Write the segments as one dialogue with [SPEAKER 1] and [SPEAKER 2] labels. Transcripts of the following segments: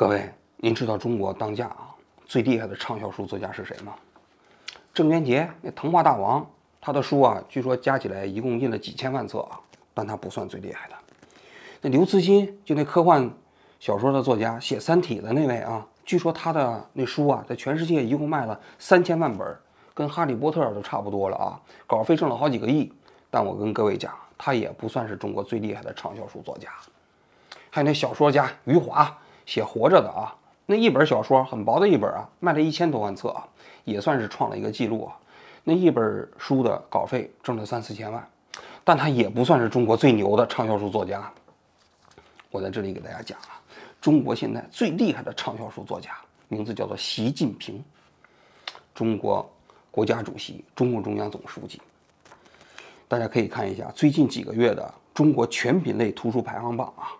[SPEAKER 1] 各位，您知道中国当下啊最厉害的畅销书作家是谁吗？郑渊洁，那童话大王，他的书啊，据说加起来一共印了几千万册啊，但他不算最厉害的。那刘慈欣，就那科幻小说的作家，写《三体》的那位啊，据说他的那书啊，在全世界一共卖了三千万本，跟《哈利波特》都差不多了啊，稿费挣了好几个亿。但我跟各位讲，他也不算是中国最厉害的畅销书作家。还有那小说家余华。写活着的啊，那一本小说很薄的一本啊，卖了一千多万册啊，也算是创了一个记录啊。那一本书的稿费挣了三四千万，但他也不算是中国最牛的畅销书作家。我在这里给大家讲啊，中国现在最厉害的畅销书作家，名字叫做习近平，中国国家主席、中共中央总书记。大家可以看一下最近几个月的中国全品类图书排行榜啊。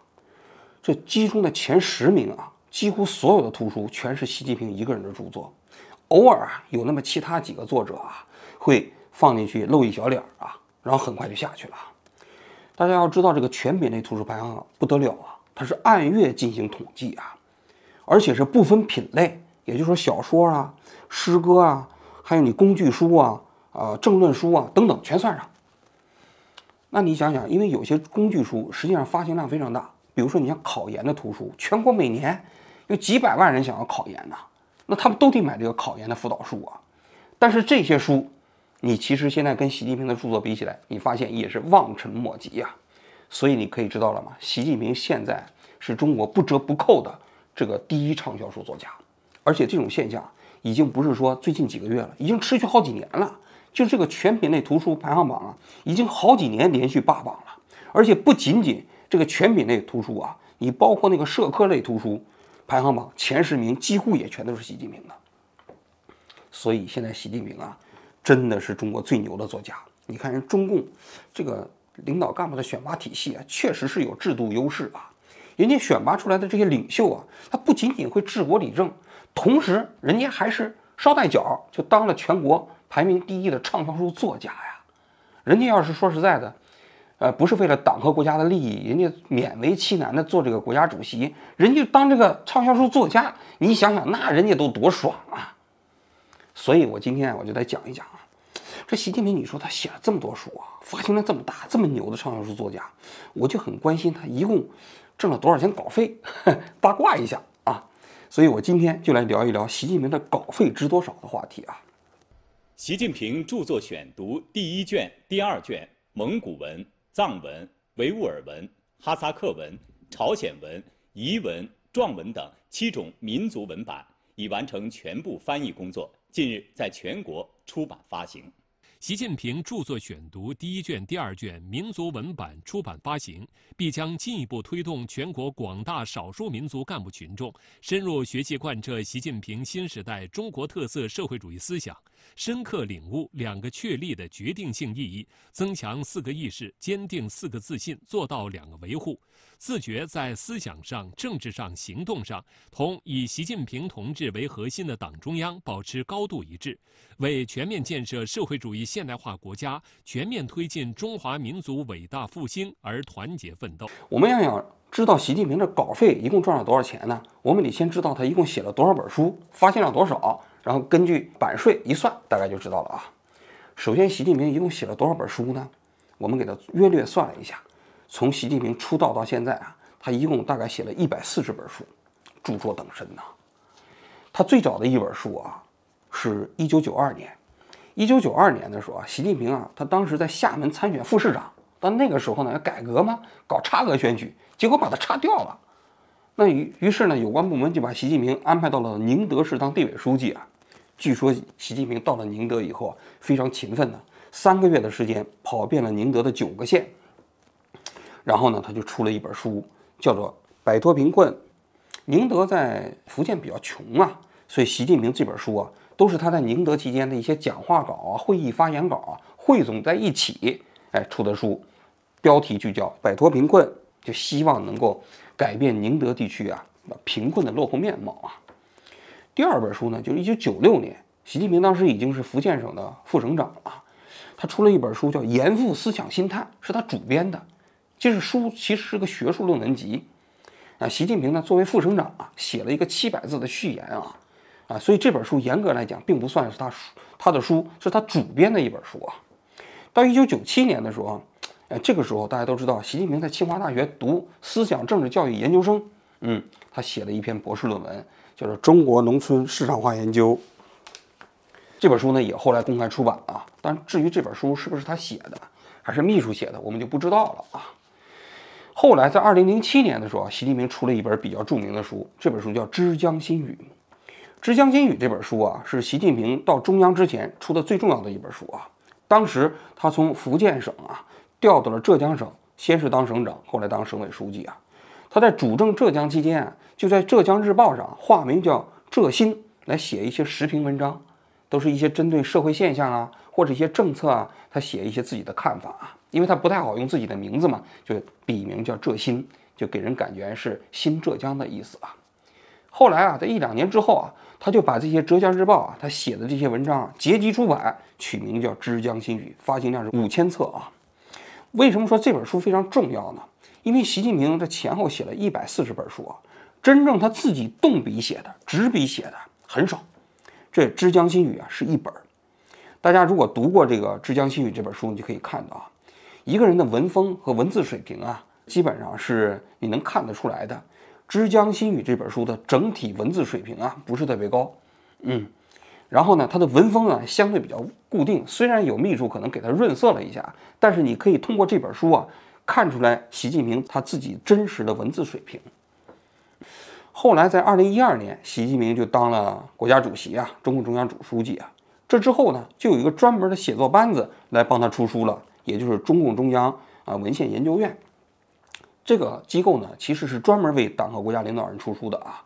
[SPEAKER 1] 这其中的前十名啊，几乎所有的图书全是习近平一个人的著作，偶尔啊有那么其他几个作者啊会放进去露一小脸啊，然后很快就下去了。大家要知道，这个全品类图书排行不得了啊，它是按月进行统计啊，而且是不分品类，也就是说小说啊、诗歌啊，还有你工具书啊、啊政论书啊等等全算上。那你想想，因为有些工具书实际上发行量非常大。比如说，你像考研的图书，全国每年有几百万人想要考研呢，那他们都得买这个考研的辅导书啊。但是这些书，你其实现在跟习近平的著作比起来，你发现也是望尘莫及呀。所以你可以知道了吗？习近平现在是中国不折不扣的这个第一畅销书作家，而且这种现象已经不是说最近几个月了，已经持续好几年了。就这个全品类图书排行榜啊，已经好几年连续霸榜了，而且不仅仅。这个全品类图书啊，你包括那个社科类图书排行榜前十名，几乎也全都是习近平的。所以现在习近平啊，真的是中国最牛的作家。你看人中共这个领导干部的选拔体系啊，确实是有制度优势啊。人家选拔出来的这些领袖啊，他不仅仅会治国理政，同时人家还是捎带脚就当了全国排名第一的畅销书作家呀。人家要是说实在的。呃，不是为了党和国家的利益，人家勉为其难的做这个国家主席，人家当这个畅销书作家，你想想，那人家都多爽啊！所以我今天我就来讲一讲啊，这习近平，你说他写了这么多书啊，发行量这么大，这么牛的畅销书作家，我就很关心他一共挣了多少钱稿费，八卦一下啊！所以我今天就来聊一聊习近平的稿费值多少的话题啊。
[SPEAKER 2] 习近平著作选读第一卷、第二卷，蒙古文。藏文、维吾尔文、哈萨克文、朝鲜文、彝文、壮文等七种民族文版已完成全部翻译工作，近日在全国出版发行。
[SPEAKER 3] 习近平著作选读第一卷、第二卷民族文版出版发行，必将进一步推动全国广大少数民族干部群众深入学习贯彻习近平新时代中国特色社会主义思想。深刻领悟“两个确立”的决定性意义，增强“四个意识”，坚定“四个自信”，做到“两个维护”，自觉在思想上、政治上、行动上同以习近平同志为核心的党中央保持高度一致，为全面建设社会主义现代化国家、全面推进中华民族伟大复兴而团结奋斗。
[SPEAKER 1] 我们要想知道习近平的稿费一共赚了多少钱呢？我们得先知道他一共写了多少本书，发行了多少。然后根据版税一算，大概就知道了啊。首先，习近平一共写了多少本书呢？我们给他约略算了一下，从习近平出道到现在啊，他一共大概写了一百四十本书，著作等身呐。他最早的一本书啊，是一九九二年。一九九二年的时候啊，习近平啊，他当时在厦门参选副市长，但那个时候呢，要改革嘛，搞差额选举，结果把他差掉了。那于于是呢，有关部门就把习近平安排到了宁德市当地委书记啊。据说习近平到了宁德以后啊，非常勤奋的，三个月的时间跑遍了宁德的九个县。然后呢，他就出了一本书，叫做《摆脱贫困》。宁德在福建比较穷啊，所以习近平这本书啊，都是他在宁德期间的一些讲话稿啊、会议发言稿啊汇总在一起，哎出的书，标题就叫《摆脱贫困》，就希望能够改变宁德地区啊贫困的落后面貌啊。第二本书呢，就是一九九六年，习近平当时已经是福建省的副省长了，他出了一本书叫《严复思想新探》，是他主编的。这是书其实是个学术论文集。啊，习近平呢作为副省长啊，写了一个七百字的序言啊，啊，所以这本书严格来讲并不算是他书他的书，是他主编的一本书啊。到一九九七年的时候，哎，这个时候大家都知道，习近平在清华大学读思想政治教育研究生，嗯，他写了一篇博士论文，叫做《中国农村市场化研究》。这本书呢也后来公开出版了，但至于这本书是不是他写的，还是秘书写的，我们就不知道了啊。后来在二零零七年的时候，习近平出了一本比较著名的书，这本书叫《之江新语》。《之江新语》这本书啊，是习近平到中央之前出的最重要的一本书啊。当时他从福建省啊调到了浙江省，先是当省长，后来当省委书记啊。他在主政浙江期间啊，就在《浙江日报》上化名叫浙新来写一些时评文章，都是一些针对社会现象啊或者一些政策啊，他写一些自己的看法啊。因为他不太好用自己的名字嘛，就笔名叫浙新，就给人感觉是新浙江的意思啊。后来啊，在一两年之后啊，他就把这些浙江日报啊，他写的这些文章啊，结集出版，取名叫《之江新语》，发行量是五千册啊。为什么说这本书非常重要呢？因为习近平他前后写了一百四十本书啊，真正他自己动笔写的、执笔写的很少。这《枝江新语》啊是一本。大家如果读过这个《枝江新语》这本书，你就可以看到啊。一个人的文风和文字水平啊，基本上是你能看得出来的。《枝江新语》这本书的整体文字水平啊，不是特别高，嗯，然后呢，他的文风啊相对比较固定。虽然有秘书可能给他润色了一下，但是你可以通过这本书啊，看出来习近平他自己真实的文字水平。后来在二零一二年，习近平就当了国家主席啊，中共中央主书记啊。这之后呢，就有一个专门的写作班子来帮他出书了。也就是中共中央啊文献研究院这个机构呢，其实是专门为党和国家领导人出书的啊。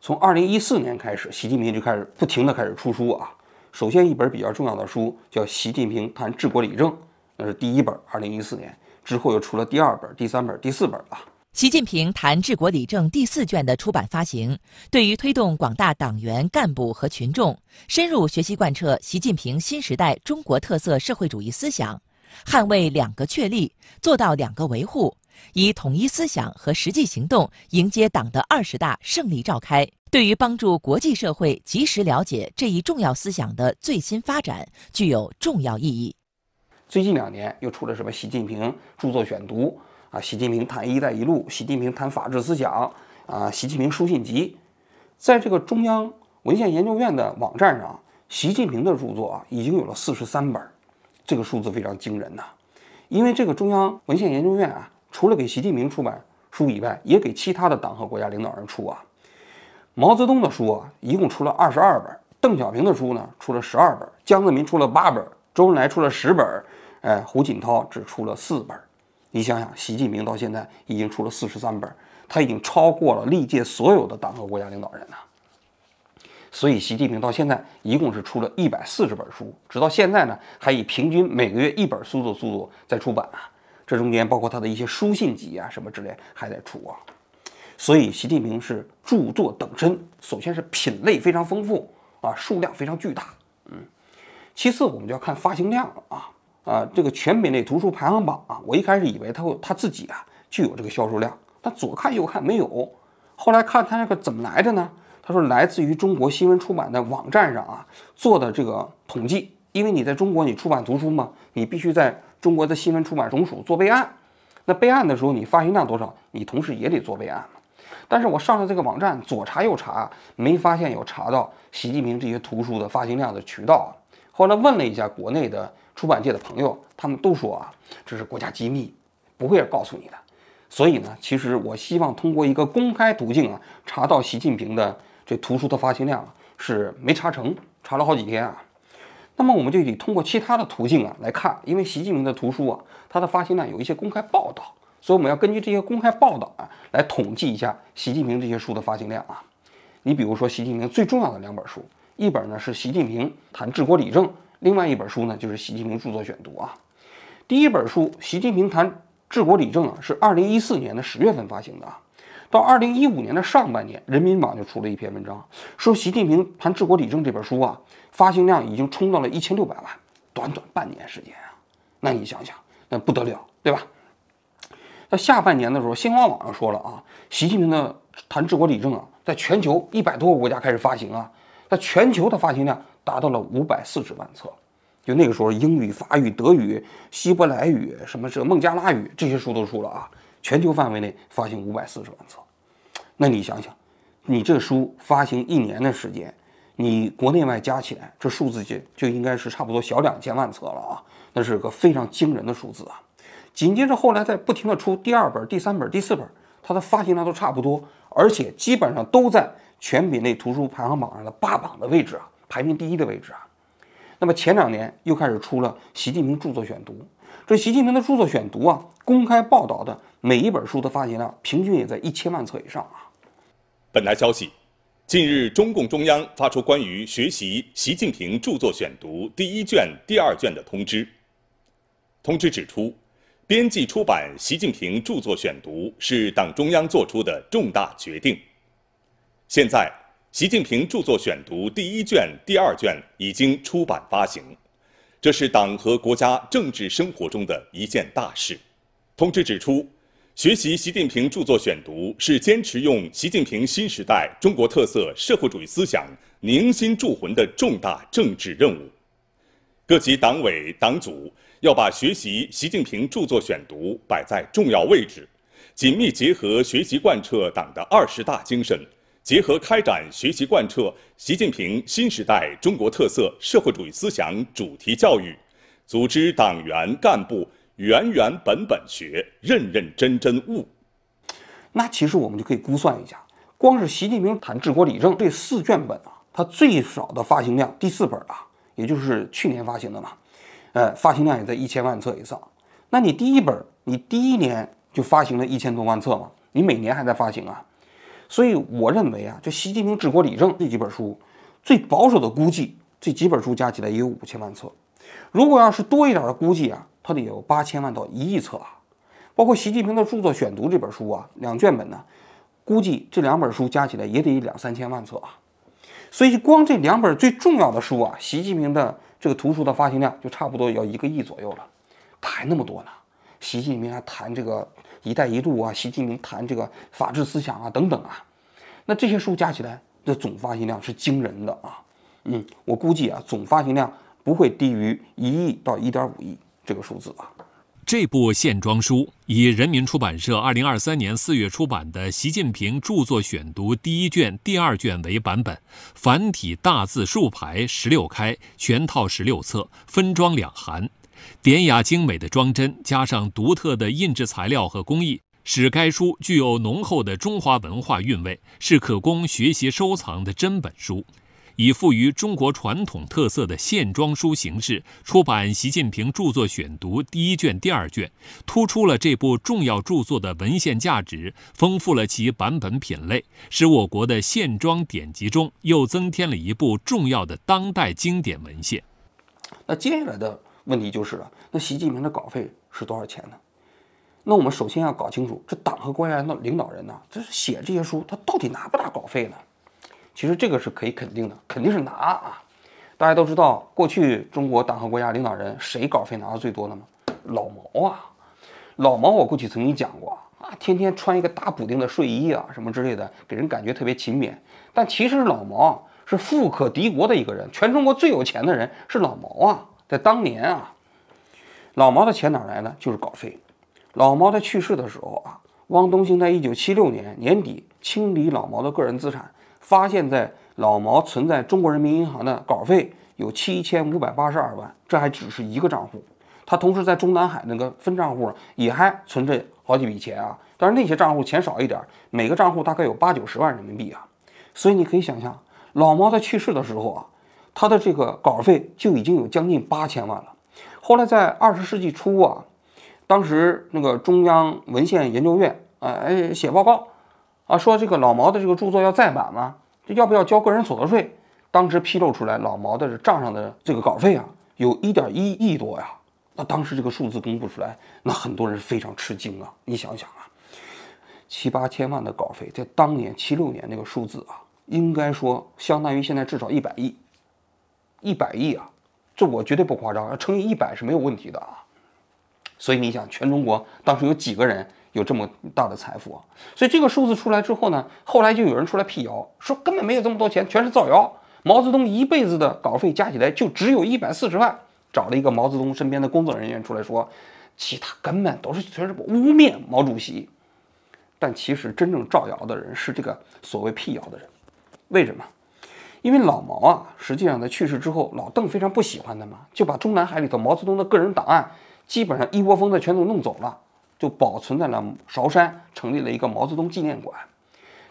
[SPEAKER 1] 从二零一四年开始，习近平就开始不停的开始出书啊。首先一本比较重要的书叫《习近平谈治国理政》，那是第一本，二零一四年之后又出了第二本、第三本、第四本啊。
[SPEAKER 4] 习近平谈治国理政第四卷的出版发行，对于推动广大党员干部和群众深入学习贯彻习近平新时代中国特色社会主义思想。捍卫两个确立，做到两个维护，以统一思想和实际行动迎接党的二十大胜利召开，对于帮助国际社会及时了解这一重要思想的最新发展，具有重要意义。
[SPEAKER 1] 最近两年又出了什么？习近平著作选读啊，习近平谈“一带一路”，习近平谈法治思想啊，习近平书信集，在这个中央文献研究院的网站上，习近平的著作啊，已经有了四十三本。这个数字非常惊人呐，因为这个中央文献研究院啊，除了给习近平出版书以外，也给其他的党和国家领导人出啊。毛泽东的书啊，一共出了二十二本；邓小平的书呢，出了十二本；江泽民出了八本；周恩来出了十本；哎，胡锦涛只出了四本。你想想，习近平到现在已经出了四十三本，他已经超过了历届所有的党和国家领导人呐。所以，习近平到现在一共是出了一百四十本书，直到现在呢，还以平均每个月一本书的速度在出版啊。这中间包括他的一些书信集啊什么之类还在出啊。所以，习近平是著作等身，首先是品类非常丰富啊，数量非常巨大，嗯。其次，我们就要看发行量了啊啊，这个全品类图书排行榜啊，我一开始以为他会他自己啊就有这个销售量，但左看右看没有，后来看他那个怎么来的呢？他说，来自于中国新闻出版的网站上啊做的这个统计，因为你在中国你出版图书嘛，你必须在中国的新闻出版总署做备案。那备案的时候，你发行量多少，你同时也得做备案。但是我上了这个网站，左查右查，没发现有查到习近平这些图书的发行量的渠道啊。后来问了一下国内的出版界的朋友，他们都说啊，这是国家机密，不会告诉你的。所以呢，其实我希望通过一个公开途径啊，查到习近平的。这图书的发行量是没查成，查了好几天啊。那么我们就得通过其他的途径啊来看，因为习近平的图书啊，它的发行量有一些公开报道，所以我们要根据这些公开报道啊来统计一下习近平这些书的发行量啊。你比如说习近平最重要的两本书，一本呢是习近平谈治国理政，另外一本书呢就是习近平著作选读啊。第一本书习近平谈治国理政啊是二零一四年的十月份发行的啊。到二零一五年的上半年，人民网就出了一篇文章，说习近平谈治国理政这本书啊，发行量已经冲到了一千六百万，短短半年时间啊，那你想想，那不得了，对吧？那下半年的时候，新华网上说了啊，习近平的谈治国理政啊，在全球一百多个国家开始发行啊，在全球的发行量达到了五百四十万册。就那个时候，英语、法语、德语、希伯来语，什么这孟加拉语这些书都出了啊，全球范围内发行五百四十万册。那你想想，你这书发行一年的时间，你国内外加起来，这数字就就应该是差不多小两千万册了啊，那是个非常惊人的数字啊。紧接着后来在不停的出第二本、第三本、第四本，它的发行量都差不多，而且基本上都在全品类图书排行榜上的霸榜的位置啊，排名第一的位置啊。那么前两年又开始出了《习近平著作选读》，这习近平的著作选读啊，公开报道的每一本书的发行量平均也在一千万册以上啊。
[SPEAKER 2] 本台消息，近日中共中央发出关于学习《习近平著作选读》第一卷、第二卷的通知。通知指出，编辑出版《习近平著作选读》是党中央作出的重大决定。现在。习近平著作选读第一卷、第二卷已经出版发行，这是党和国家政治生活中的一件大事。通知指出，学习习近平著作选读是坚持用习近平新时代中国特色社会主义思想凝心铸魂的重大政治任务。各级党委党组要把学习习近平著作选读摆在重要位置，紧密结合学习贯彻党的二十大精神。结合开展学习贯彻习近平新时代中国特色社会主义思想主题教育，组织党员干部原原本本学，认认真真悟。
[SPEAKER 1] 那其实我们就可以估算一下，光是习近平谈治国理政这四卷本啊，它最少的发行量第四本啊，也就是去年发行的嘛，呃，发行量也在一千万册以上。那你第一本，你第一年就发行了一千多万册嘛，你每年还在发行啊？所以我认为啊，就习近平治国理政这几本书，最保守的估计，这几本书加起来也有五千万册。如果要是多一点的估计啊，它得有八千万到一亿册啊。包括习近平的著作选读这本书啊，两卷本呢，估计这两本书加起来也得两三千万册啊。所以光这两本最重要的书啊，习近平的这个图书的发行量就差不多要一个亿左右了。他还那么多呢，习近平还谈这个。“一带一路”啊，习近平谈这个法治思想啊，等等啊，那这些书加起来的总发行量是惊人的啊。嗯，我估计啊，总发行量不会低于一亿到一点五亿这个数字啊。
[SPEAKER 3] 这部线装书以人民出版社二零二三年四月出版的《习近平著作选读》第一卷、第二卷为版本，繁体大字竖排十六开，全套十六册，分装两函。典雅精美的装帧，加上独特的印制材料和工艺，使该书具有浓厚的中华文化韵味，是可供学习收藏的珍本书。以富于中国传统特色的线装书形式出版《习近平著作选读》第一卷、第二卷，突出了这部重要著作的文献价值，丰富了其版本品类，使我国的线装典籍中又增添了一部重要的当代经典文献。
[SPEAKER 1] 那接下来的。问题就是了，那习近平的稿费是多少钱呢？那我们首先要搞清楚，这党和国家的领导人呢，这是写这些书，他到底拿不拿稿费呢？其实这个是可以肯定的，肯定是拿啊！大家都知道，过去中国党和国家领导人谁稿费拿的最多的吗？老毛啊！老毛，我过去曾经讲过啊，天天穿一个大补丁的睡衣啊，什么之类的，给人感觉特别勤勉。但其实老毛是富可敌国的一个人，全中国最有钱的人是老毛啊！在当年啊，老毛的钱哪来呢？就是稿费。老毛在去世的时候啊，汪东兴在一九七六年年底清理老毛的个人资产，发现，在老毛存在中国人民银行的稿费有七千五百八十二万，这还只是一个账户。他同时在中南海那个分账户也还存着好几笔钱啊，但是那些账户钱少一点，每个账户大概有八九十万人民币啊。所以你可以想象，老毛在去世的时候啊。他的这个稿费就已经有将近八千万了。后来在二十世纪初啊，当时那个中央文献研究院啊，哎写报告啊，说这个老毛的这个著作要再版嘛，这要不要交个人所得税？当时披露出来，老毛的账上的这个稿费啊，有一点一亿多呀。那当时这个数字公布出来，那很多人非常吃惊啊。你想想啊，七八千万的稿费，在当年七六年那个数字啊，应该说相当于现在至少一百亿。一百亿啊，这我绝对不夸张，要乘以一百是没有问题的啊。所以你想，全中国当时有几个人有这么大的财富啊。所以这个数字出来之后呢，后来就有人出来辟谣，说根本没有这么多钱，全是造谣。毛泽东一辈子的稿费加起来就只有一百四十万。找了一个毛泽东身边的工作人员出来说，其他根本都是全是污蔑毛主席。但其实真正造谣的人是这个所谓辟谣的人。为什么？因为老毛啊，实际上在去世之后，老邓非常不喜欢他嘛，就把中南海里头毛泽东的个人档案基本上一窝蜂的全都弄走了，就保存在了韶山，成立了一个毛泽东纪念馆。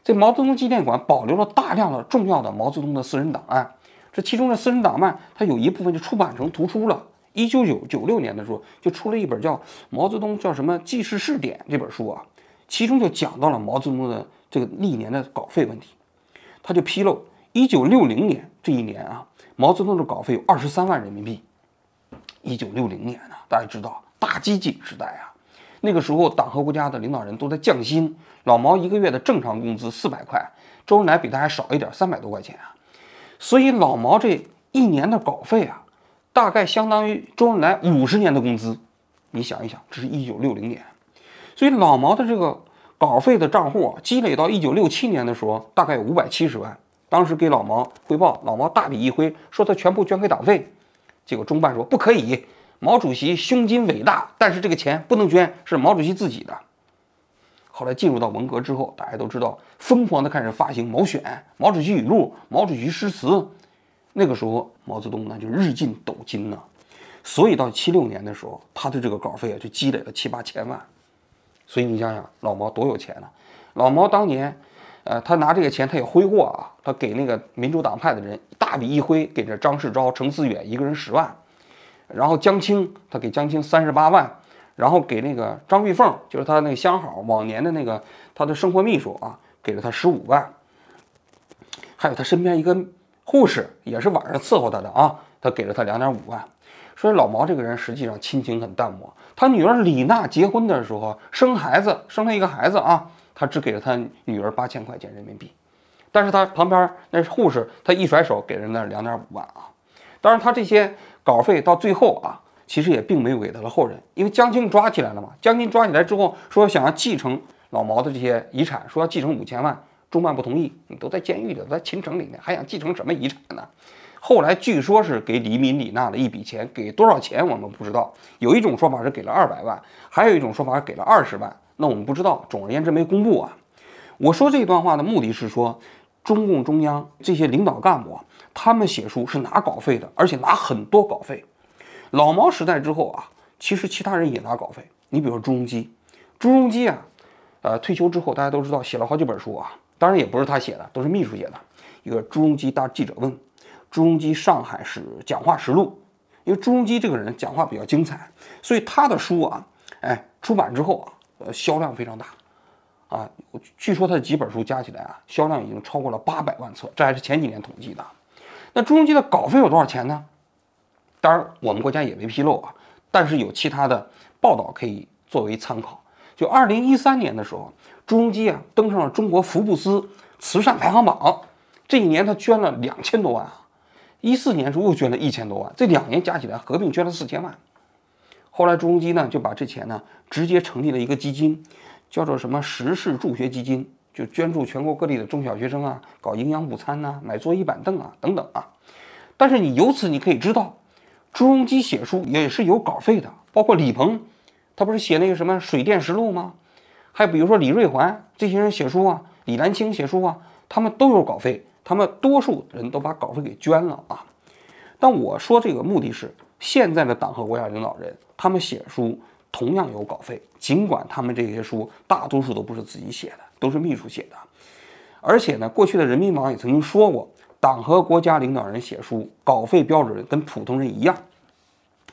[SPEAKER 1] 这毛泽东纪念馆保留了大量的重要的毛泽东的私人档案。这其中的私人档案，它有一部分就出版成图书了。一九九九六年的时候，就出了一本叫《毛泽东叫什么记事试点》这本书啊，其中就讲到了毛泽东的这个历年的稿费问题。他就披露，一九六零年这一年啊，毛泽东的稿费有二十三万人民币。一九六零年呢，大家知道大饥馑时代啊，那个时候党和国家的领导人都在降薪，老毛一个月的正常工资四百块，周恩来比他还少一点，三百多块钱啊。所以老毛这一年的稿费啊，大概相当于周恩来五十年的工资。你想一想，这是一九六零年，所以老毛的这个稿费的账户啊，积累到一九六七年的时候，大概有五百七十万。当时给老毛汇报，老毛大笔一挥，说他全部捐给党费。结果中办说不可以，毛主席胸襟伟大，但是这个钱不能捐，是毛主席自己的。后来进入到文革之后，大家都知道，疯狂的开始发行毛选、毛主席语录、毛主席诗词。那个时候，毛泽东呢就日进斗金呢，所以到七六年的时候，他的这个稿费啊就积累了七八千万。所以你想想，老毛多有钱呢？老毛当年，呃，他拿这个钱他也挥霍啊，他给那个民主党派的人大笔一挥，给这张世钊、程思远一个人十万，然后江青他给江青三十八万。然后给那个张玉凤，就是他那个相好，往年的那个他的生活秘书啊，给了他十五万。还有他身边一个护士，也是晚上伺候他的啊，他给了他两点五万。所以老毛这个人实际上亲情很淡漠。他女儿李娜结婚的时候生孩子，生了一个孩子啊，他只给了他女儿八千块钱人民币。但是他旁边那是护士，他一甩手给人那两点五万啊。当然他这些稿费到最后啊。其实也并没有给他的后人，因为江青抓起来了嘛。江青抓起来之后说想要继承老毛的这些遗产，说要继承五千万，中办不同意。你都在监狱里，在秦城里面，还想继承什么遗产呢？后来据说是给李敏、李娜的一笔钱，给多少钱我们不知道。有一种说法是给了二百万，还有一种说法是给了二十万，那我们不知道。总而言之没公布啊。我说这段话的目的是说，中共中央这些领导干部啊，他们写书是拿稿费的，而且拿很多稿费。老毛时代之后啊，其实其他人也拿稿费。你比如说朱镕基，朱镕基啊，呃，退休之后大家都知道写了好几本书啊，当然也不是他写的，都是秘书写的。一个《朱镕基大记者问》，《朱镕基上海市讲话实录》。因为朱镕基这个人讲话比较精彩，所以他的书啊，哎，出版之后啊，呃，销量非常大啊。据说他的几本书加起来啊，销量已经超过了八百万册，这还是前几年统计的。那朱镕基的稿费有多少钱呢？当然，我们国家也没披露啊，但是有其他的报道可以作为参考。就二零一三年的时候，朱镕基啊登上了中国福布斯慈善排行榜，这一年他捐了两千多万啊。一四年时候又捐了一千多万，这两年加起来合并捐了四千万。后来朱镕基呢就把这钱呢直接成立了一个基金，叫做什么时事助学基金，就捐助全国各地的中小学生啊，搞营养午餐呐，买桌椅板凳啊等等啊。但是你由此你可以知道。朱镕基写书也是有稿费的，包括李鹏，他不是写那个什么《水电实录》吗？还比如说李瑞环这些人写书啊，李兰清写书啊，他们都有稿费，他们多数人都把稿费给捐了啊。但我说这个目的是，现在的党和国家领导人，他们写书同样有稿费，尽管他们这些书大多数都不是自己写的，都是秘书写的。而且呢，过去的人民网也曾经说过。党和国家领导人写书稿费标准跟普通人一样，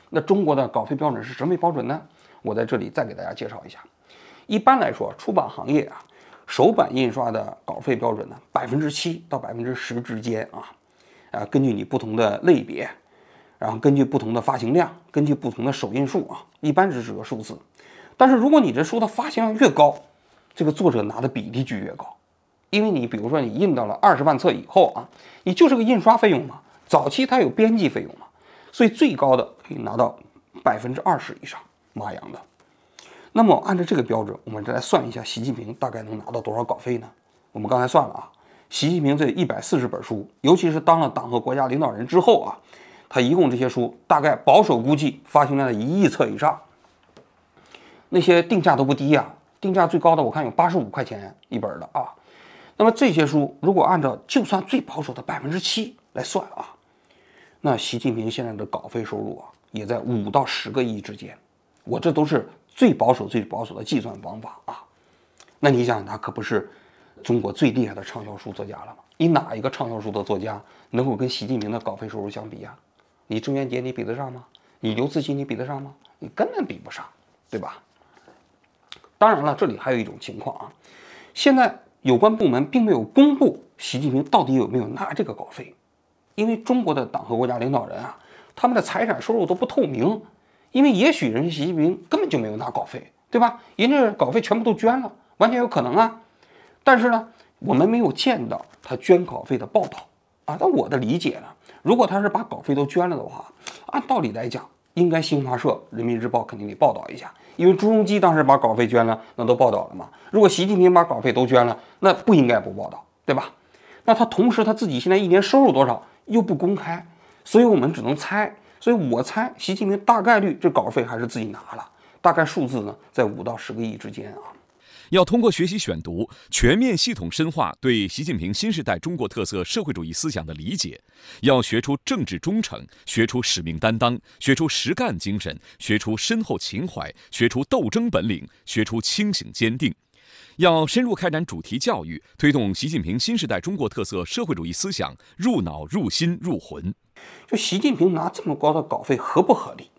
[SPEAKER 1] 那中国的稿费标准是什么标准呢？我在这里再给大家介绍一下。一般来说，出版行业啊，首版印刷的稿费标准呢，百分之七到百分之十之间啊，啊，根据你不同的类别，然后根据不同的发行量，根据不同的首印数啊，一般只是个数字。但是如果你这书的发行量越高，这个作者拿的比例就越高。因为你比如说你印到了二十万册以后啊，你就是个印刷费用嘛，早期它有编辑费用嘛，所以最高的可以拿到百分之二十以上，妈养的。那么按照这个标准，我们再来算一下，习近平大概能拿到多少稿费呢？我们刚才算了啊，习近平这一百四十本书，尤其是当了党和国家领导人之后啊，他一共这些书大概保守估计发行量在一亿册以上，那些定价都不低呀，定价最高的我看有八十五块钱一本的啊。那么这些书如果按照就算最保守的百分之七来算啊，那习近平现在的稿费收入啊，也在五到十个亿之间。我这都是最保守、最保守的计算方法啊。那你想想，他可不是中国最厉害的畅销书作家了吗？你哪一个畅销书的作家能够跟习近平的稿费收入相比呀？你郑渊洁你比得上吗？你刘慈欣你比得上吗？你根本比不上，对吧？当然了，这里还有一种情况啊，现在有关部门并没有公布习近平到底有没有拿这个稿费，因为中国的党和国家领导人啊，他们的财产收入都不透明。因为也许人家习近平根本就没有拿稿费，对吧？人家稿费全部都捐了，完全有可能啊。但是呢，我们没有见到他捐稿费的报道啊。那我的理解呢，如果他是把稿费都捐了的话，按道理来讲，应该新华社、人民日报肯定得报道一下，因为朱镕基当时把稿费捐了，那都报道了嘛。如果习近平把稿费都捐了，那不应该不报道，对吧？那他同时他自己现在一年收入多少又不公开，所以我们只能猜。所以我猜，习近平大概率这稿费还是自己拿了，大概数字呢在五到十个亿之间啊。
[SPEAKER 5] 要通过学习选读，全面系统深化对习近平新时代中国特色社会主义思想的理解，要学出政治忠诚，学出使命担当，学出实干精神，学出深厚情怀，学出斗争本领，学出清醒坚定。要深入开展主题教育，推动习近平新时代中国特色社会主义思想入脑、入心、入魂。
[SPEAKER 1] 就习近平拿这么高的稿费合不合理？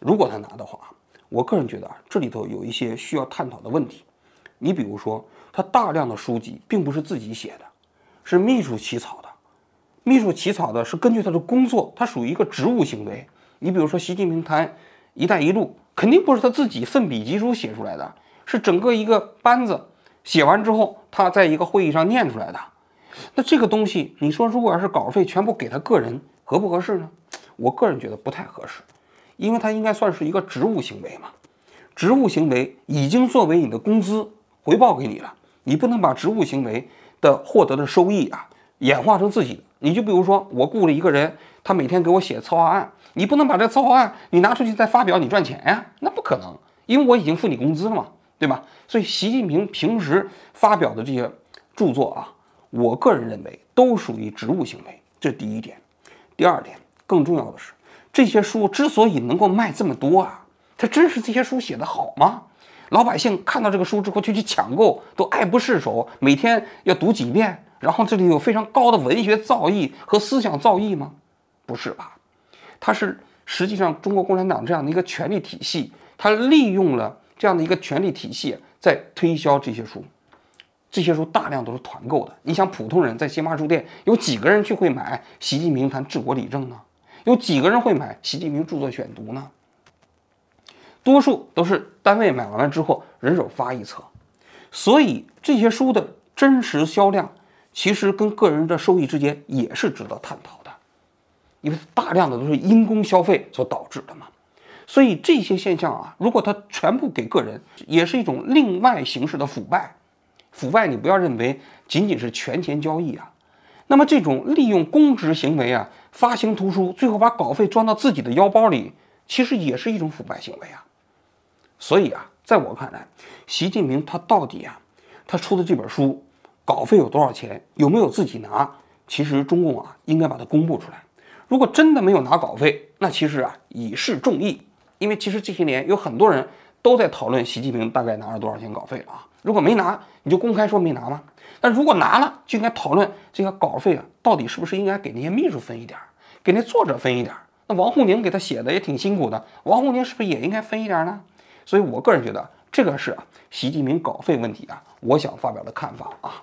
[SPEAKER 1] 如果他拿的话，我个人觉得啊，这里头有一些需要探讨的问题。你比如说，他大量的书籍并不是自己写的，是秘书起草的。秘书起草的是根据他的工作，他属于一个职务行为。你比如说，习近平谈“一带一路”，肯定不是他自己奋笔疾书写出来的，是整个一个班子写完之后，他在一个会议上念出来的。那这个东西，你说如果要是稿费全部给他个人，合不合适呢？我个人觉得不太合适，因为它应该算是一个职务行为嘛。职务行为已经作为你的工资回报给你了，你不能把职务行为的获得的收益啊演化成自己的。你就比如说，我雇了一个人，他每天给我写策划案，你不能把这策划案你拿出去再发表，你赚钱呀？那不可能，因为我已经付你工资了嘛，对吧？所以习近平平时发表的这些著作啊，我个人认为都属于职务行为，这是第一点。第二点，更重要的是，这些书之所以能够卖这么多啊，它真是这些书写的好吗？老百姓看到这个书之后就去抢购，都爱不释手，每天要读几遍。然后这里有非常高的文学造诣和思想造诣吗？不是吧？它是实际上中国共产党这样的一个权力体系，它利用了这样的一个权力体系在推销这些书。这些书大量都是团购的。你想，普通人在新华书店有几个人去会买《习近平谈治国理政》呢？有几个人会买《习近平著作选读》呢？多数都是单位买完了之后人手发一册。所以这些书的真实销量，其实跟个人的收益之间也是值得探讨的，因为大量的都是因公消费所导致的嘛。所以这些现象啊，如果它全部给个人，也是一种另外形式的腐败。腐败，你不要认为仅仅是权钱交易啊。那么这种利用公职行为啊，发行图书，最后把稿费装到自己的腰包里，其实也是一种腐败行为啊。所以啊，在我看来，习近平他到底啊，他出的这本书稿费有多少钱，有没有自己拿？其实中共啊，应该把它公布出来。如果真的没有拿稿费，那其实啊，以示众议。因为其实这些年有很多人都在讨论习近平大概拿了多少钱稿费了啊。如果没拿，你就公开说没拿吗？但如果拿了，就应该讨论这个稿费啊，到底是不是应该给那些秘书分一点，给那作者分一点？那王沪宁给他写的也挺辛苦的，王沪宁是不是也应该分一点呢？所以我个人觉得这个是啊，习近平稿费问题啊，我想发表的看法啊。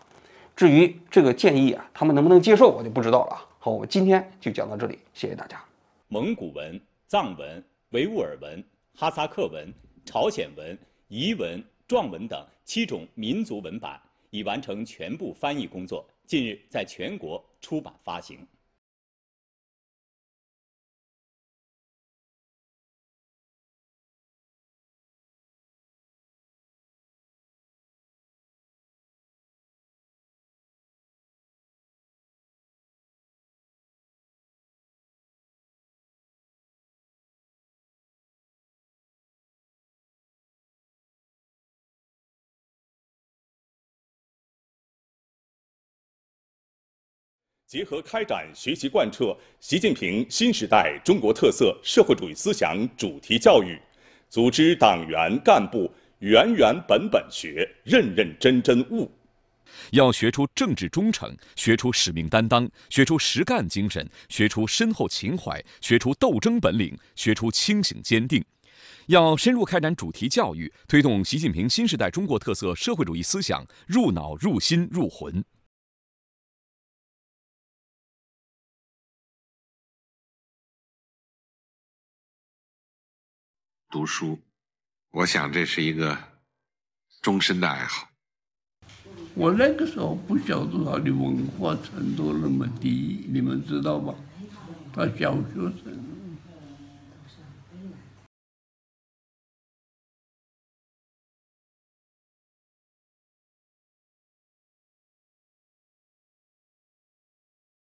[SPEAKER 1] 至于这个建议啊，他们能不能接受，我就不知道了。好，我们今天就讲到这里，谢谢大家。
[SPEAKER 2] 蒙古文、藏文、维吾尔文、哈萨克文、朝鲜文、彝文。壮文等七种民族文版已完成全部翻译工作，近日在全国出版发行。结合开展学习贯彻习近平新时代中国特色社会主义思想主题教育，组织党员干部原原本本学，认认真真悟。
[SPEAKER 5] 要学出政治忠诚，学出使命担当，学出实干精神，学出深厚情怀，学出斗争本领，学出清醒坚定。要深入开展主题教育，推动习近平新时代中国特色社会主义思想入脑、入心、入魂。
[SPEAKER 6] 读书，我想这是一个终身的爱好。
[SPEAKER 7] 我那个时候不晓得他的文化程度那么低，你们知道吧？他小学生。